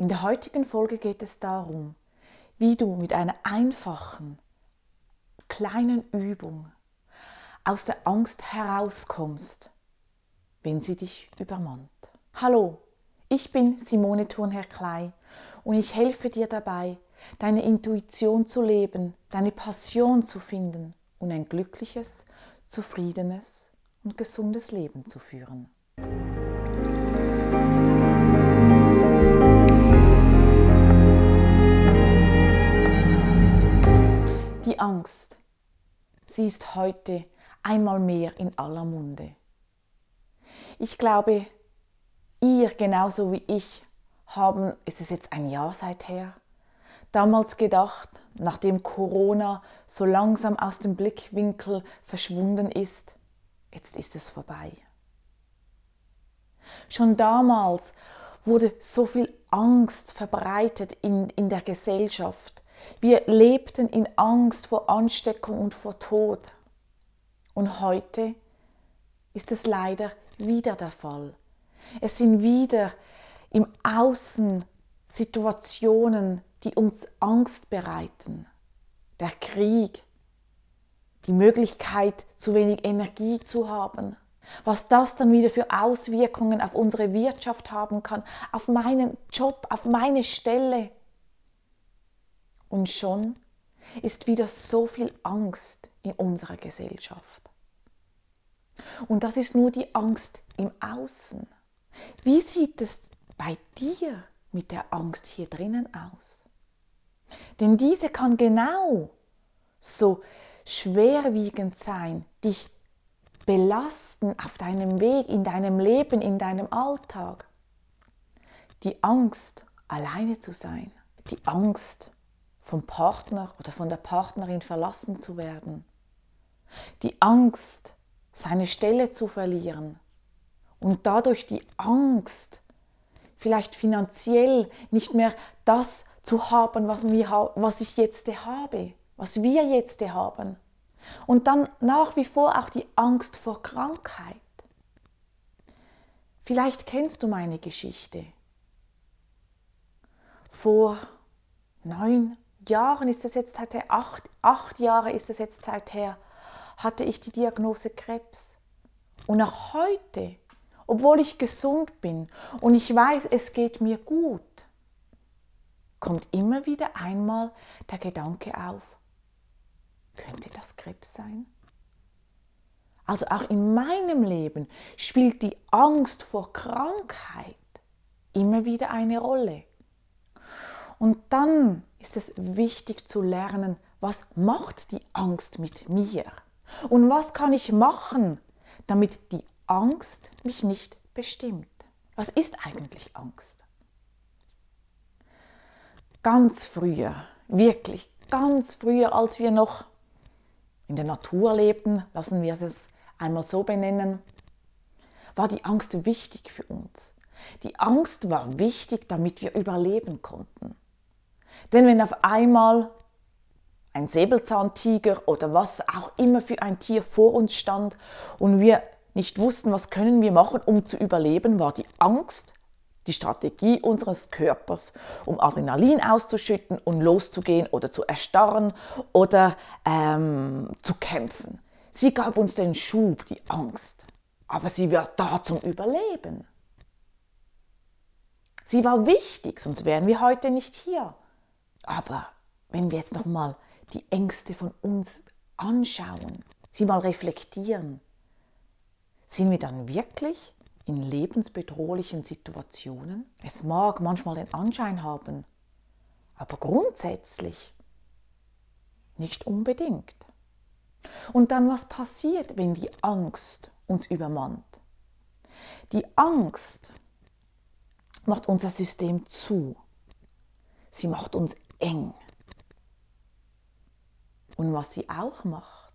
In der heutigen Folge geht es darum, wie du mit einer einfachen, kleinen Übung aus der Angst herauskommst, wenn sie dich übermannt. Hallo, ich bin Simone Thurnherr Klei und ich helfe dir dabei, deine Intuition zu leben, deine Passion zu finden und ein glückliches, zufriedenes und gesundes Leben zu führen. Angst, sie ist heute einmal mehr in aller Munde. Ich glaube, ihr genauso wie ich haben, ist es jetzt ein Jahr seither, damals gedacht, nachdem Corona so langsam aus dem Blickwinkel verschwunden ist, jetzt ist es vorbei. Schon damals wurde so viel Angst verbreitet in, in der Gesellschaft. Wir lebten in Angst vor Ansteckung und vor Tod. Und heute ist es leider wieder der Fall. Es sind wieder im Außen Situationen, die uns Angst bereiten. Der Krieg, die Möglichkeit, zu wenig Energie zu haben. Was das dann wieder für Auswirkungen auf unsere Wirtschaft haben kann, auf meinen Job, auf meine Stelle. Und schon ist wieder so viel Angst in unserer Gesellschaft. Und das ist nur die Angst im Außen. Wie sieht es bei dir mit der Angst hier drinnen aus? Denn diese kann genau so schwerwiegend sein, dich belasten auf deinem Weg, in deinem Leben, in deinem Alltag. Die Angst, alleine zu sein, die Angst, vom Partner oder von der Partnerin verlassen zu werden, die Angst, seine Stelle zu verlieren und dadurch die Angst, vielleicht finanziell nicht mehr das zu haben, was, ich jetzt habe, was wir jetzt haben. Und dann nach wie vor auch die Angst vor Krankheit. Vielleicht kennst du meine Geschichte. Vor neun Jahren ist es jetzt seither, acht, acht Jahre ist es jetzt seither, hatte ich die Diagnose Krebs. Und auch heute, obwohl ich gesund bin und ich weiß, es geht mir gut, kommt immer wieder einmal der Gedanke auf, könnte das Krebs sein? Also auch in meinem Leben spielt die Angst vor Krankheit immer wieder eine Rolle. Und dann ist es wichtig zu lernen, was macht die Angst mit mir? Und was kann ich machen, damit die Angst mich nicht bestimmt? Was ist eigentlich Angst? Ganz früher, wirklich ganz früher, als wir noch in der Natur lebten, lassen wir es einmal so benennen, war die Angst wichtig für uns. Die Angst war wichtig, damit wir überleben konnten. Denn wenn auf einmal ein Säbelzahntiger oder was auch immer für ein Tier vor uns stand und wir nicht wussten, was können wir machen, um zu überleben, war die Angst die Strategie unseres Körpers, um Adrenalin auszuschütten und loszugehen oder zu erstarren oder ähm, zu kämpfen. Sie gab uns den Schub, die Angst, aber sie war da zum Überleben. Sie war wichtig, sonst wären wir heute nicht hier. Aber wenn wir jetzt noch mal die Ängste von uns anschauen, sie mal reflektieren, sind wir dann wirklich in lebensbedrohlichen Situationen? Es mag manchmal den Anschein haben, aber grundsätzlich nicht unbedingt. Und dann was passiert, wenn die Angst uns übermannt? Die Angst macht unser System zu. Sie macht uns eng. Und was sie auch macht,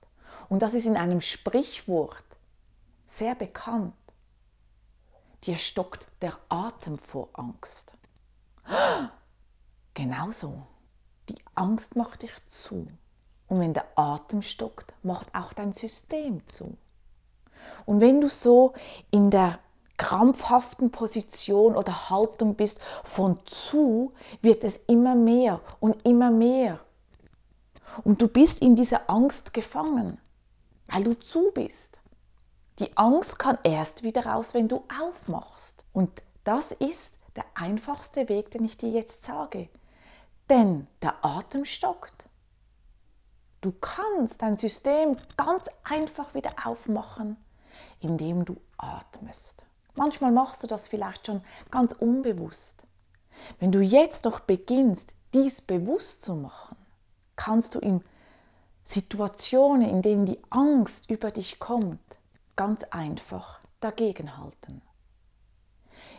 und das ist in einem Sprichwort sehr bekannt, dir stockt der Atem vor Angst. Genauso. Die Angst macht dich zu. Und wenn der Atem stockt, macht auch dein System zu. Und wenn du so in der krampfhaften Position oder Haltung bist von zu, wird es immer mehr und immer mehr. Und du bist in dieser Angst gefangen, weil du zu bist. Die Angst kann erst wieder raus, wenn du aufmachst. Und das ist der einfachste Weg, den ich dir jetzt sage. Denn der Atem stockt. Du kannst dein System ganz einfach wieder aufmachen, indem du atmest. Manchmal machst du das vielleicht schon ganz unbewusst. Wenn du jetzt doch beginnst, dies bewusst zu machen, kannst du in Situationen, in denen die Angst über dich kommt, ganz einfach dagegenhalten.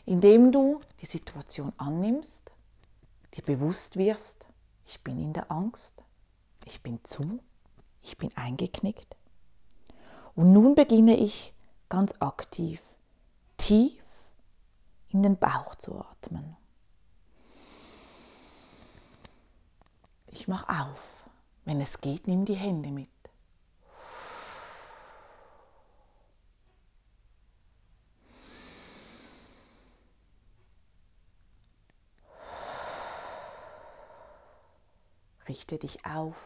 Indem du die Situation annimmst, dir bewusst wirst, ich bin in der Angst, ich bin zu, ich bin eingeknickt. Und nun beginne ich ganz aktiv tief in den Bauch zu atmen. Ich mache auf. Wenn es geht, nimm die Hände mit. Richte dich auf,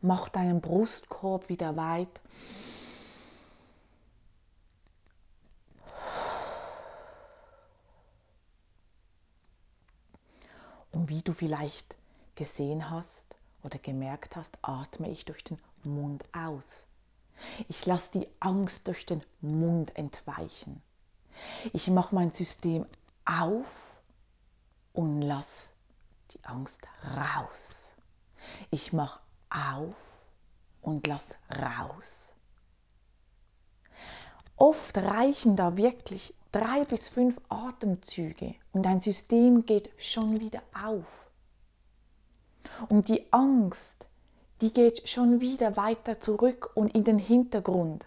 mach deinen Brustkorb wieder weit. Und wie du vielleicht gesehen hast oder gemerkt hast, atme ich durch den Mund aus. Ich lasse die Angst durch den Mund entweichen. Ich mache mein System auf und lasse die Angst raus. Ich mache auf und lass raus. Oft reichen da wirklich drei bis fünf Atemzüge und dein System geht schon wieder auf. Und die Angst, die geht schon wieder weiter zurück und in den Hintergrund.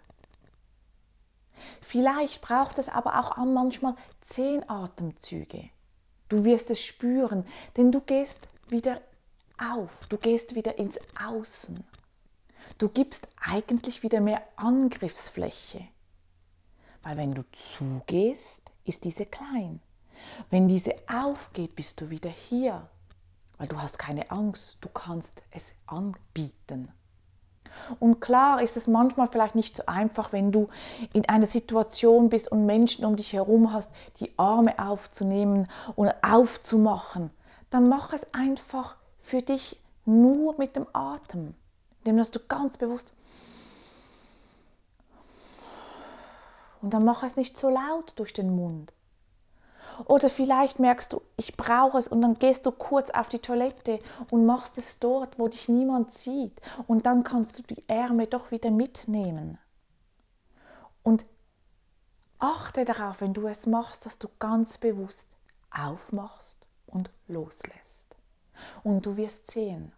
Vielleicht braucht es aber auch manchmal zehn Atemzüge. Du wirst es spüren, denn du gehst wieder auf, du gehst wieder ins Außen. Du gibst eigentlich wieder mehr Angriffsfläche. Weil wenn du zugehst, ist diese klein. Wenn diese aufgeht, bist du wieder hier. Weil du hast keine Angst, du kannst es anbieten. Und klar ist es manchmal vielleicht nicht so einfach, wenn du in einer Situation bist und Menschen um dich herum hast, die Arme aufzunehmen und aufzumachen. Dann mach es einfach für dich nur mit dem Atem, indem dass du ganz bewusst und dann mach es nicht so laut durch den Mund. Oder vielleicht merkst du, ich brauche es und dann gehst du kurz auf die Toilette und machst es dort, wo dich niemand sieht. Und dann kannst du die Ärmel doch wieder mitnehmen. Und achte darauf, wenn du es machst, dass du ganz bewusst aufmachst und loslässt. Und du wirst sehen,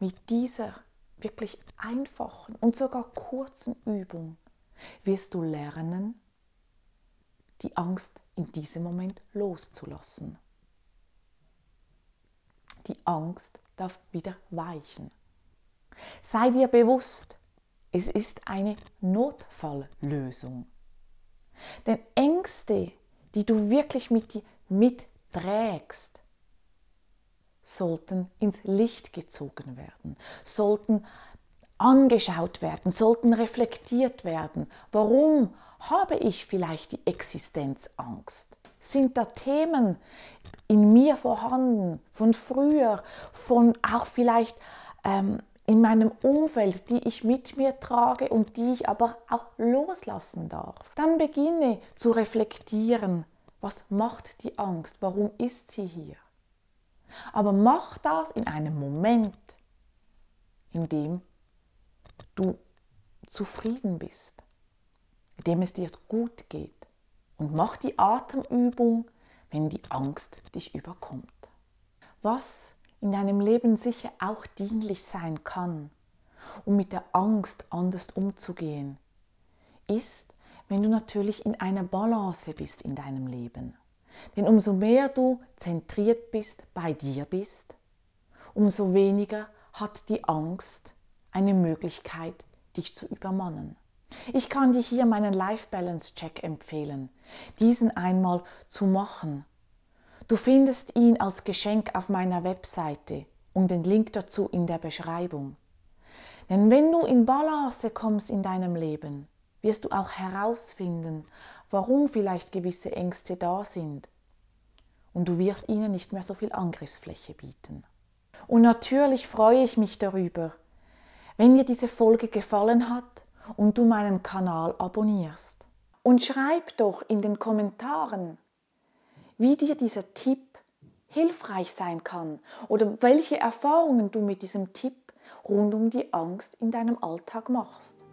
mit dieser wirklich einfachen und sogar kurzen Übung wirst du lernen, die Angst in diesem Moment loszulassen. Die Angst darf wieder weichen. Sei dir bewusst, es ist eine Notfalllösung. Denn Ängste, die du wirklich mit dir mitträgst, sollten ins Licht gezogen werden, sollten angeschaut werden, sollten reflektiert werden. Warum habe ich vielleicht die Existenzangst? Sind da Themen in mir vorhanden, von früher, von auch vielleicht ähm, in meinem Umfeld, die ich mit mir trage und die ich aber auch loslassen darf? Dann beginne zu reflektieren, was macht die Angst? Warum ist sie hier? Aber mach das in einem Moment, in dem du zufrieden bist dem es dir gut geht. Und mach die Atemübung, wenn die Angst dich überkommt. Was in deinem Leben sicher auch dienlich sein kann, um mit der Angst anders umzugehen, ist, wenn du natürlich in einer Balance bist in deinem Leben. Denn umso mehr du zentriert bist, bei dir bist, umso weniger hat die Angst eine Möglichkeit, dich zu übermannen. Ich kann dir hier meinen Life Balance Check empfehlen. diesen einmal zu machen. Du findest ihn als Geschenk auf meiner Webseite und den Link dazu in der Beschreibung. Denn wenn du in Balance kommst in deinem Leben, wirst du auch herausfinden, warum vielleicht gewisse Ängste da sind. Und du wirst ihnen nicht mehr so viel Angriffsfläche bieten. Und natürlich freue ich mich darüber, wenn dir diese Folge gefallen hat und du meinen Kanal abonnierst. Und schreib doch in den Kommentaren, wie dir dieser Tipp hilfreich sein kann oder welche Erfahrungen du mit diesem Tipp rund um die Angst in deinem Alltag machst.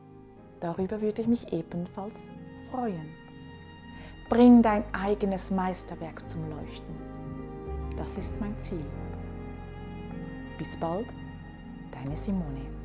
Darüber würde ich mich ebenfalls freuen. Bring dein eigenes Meisterwerk zum Leuchten. Das ist mein Ziel. Bis bald, deine Simone.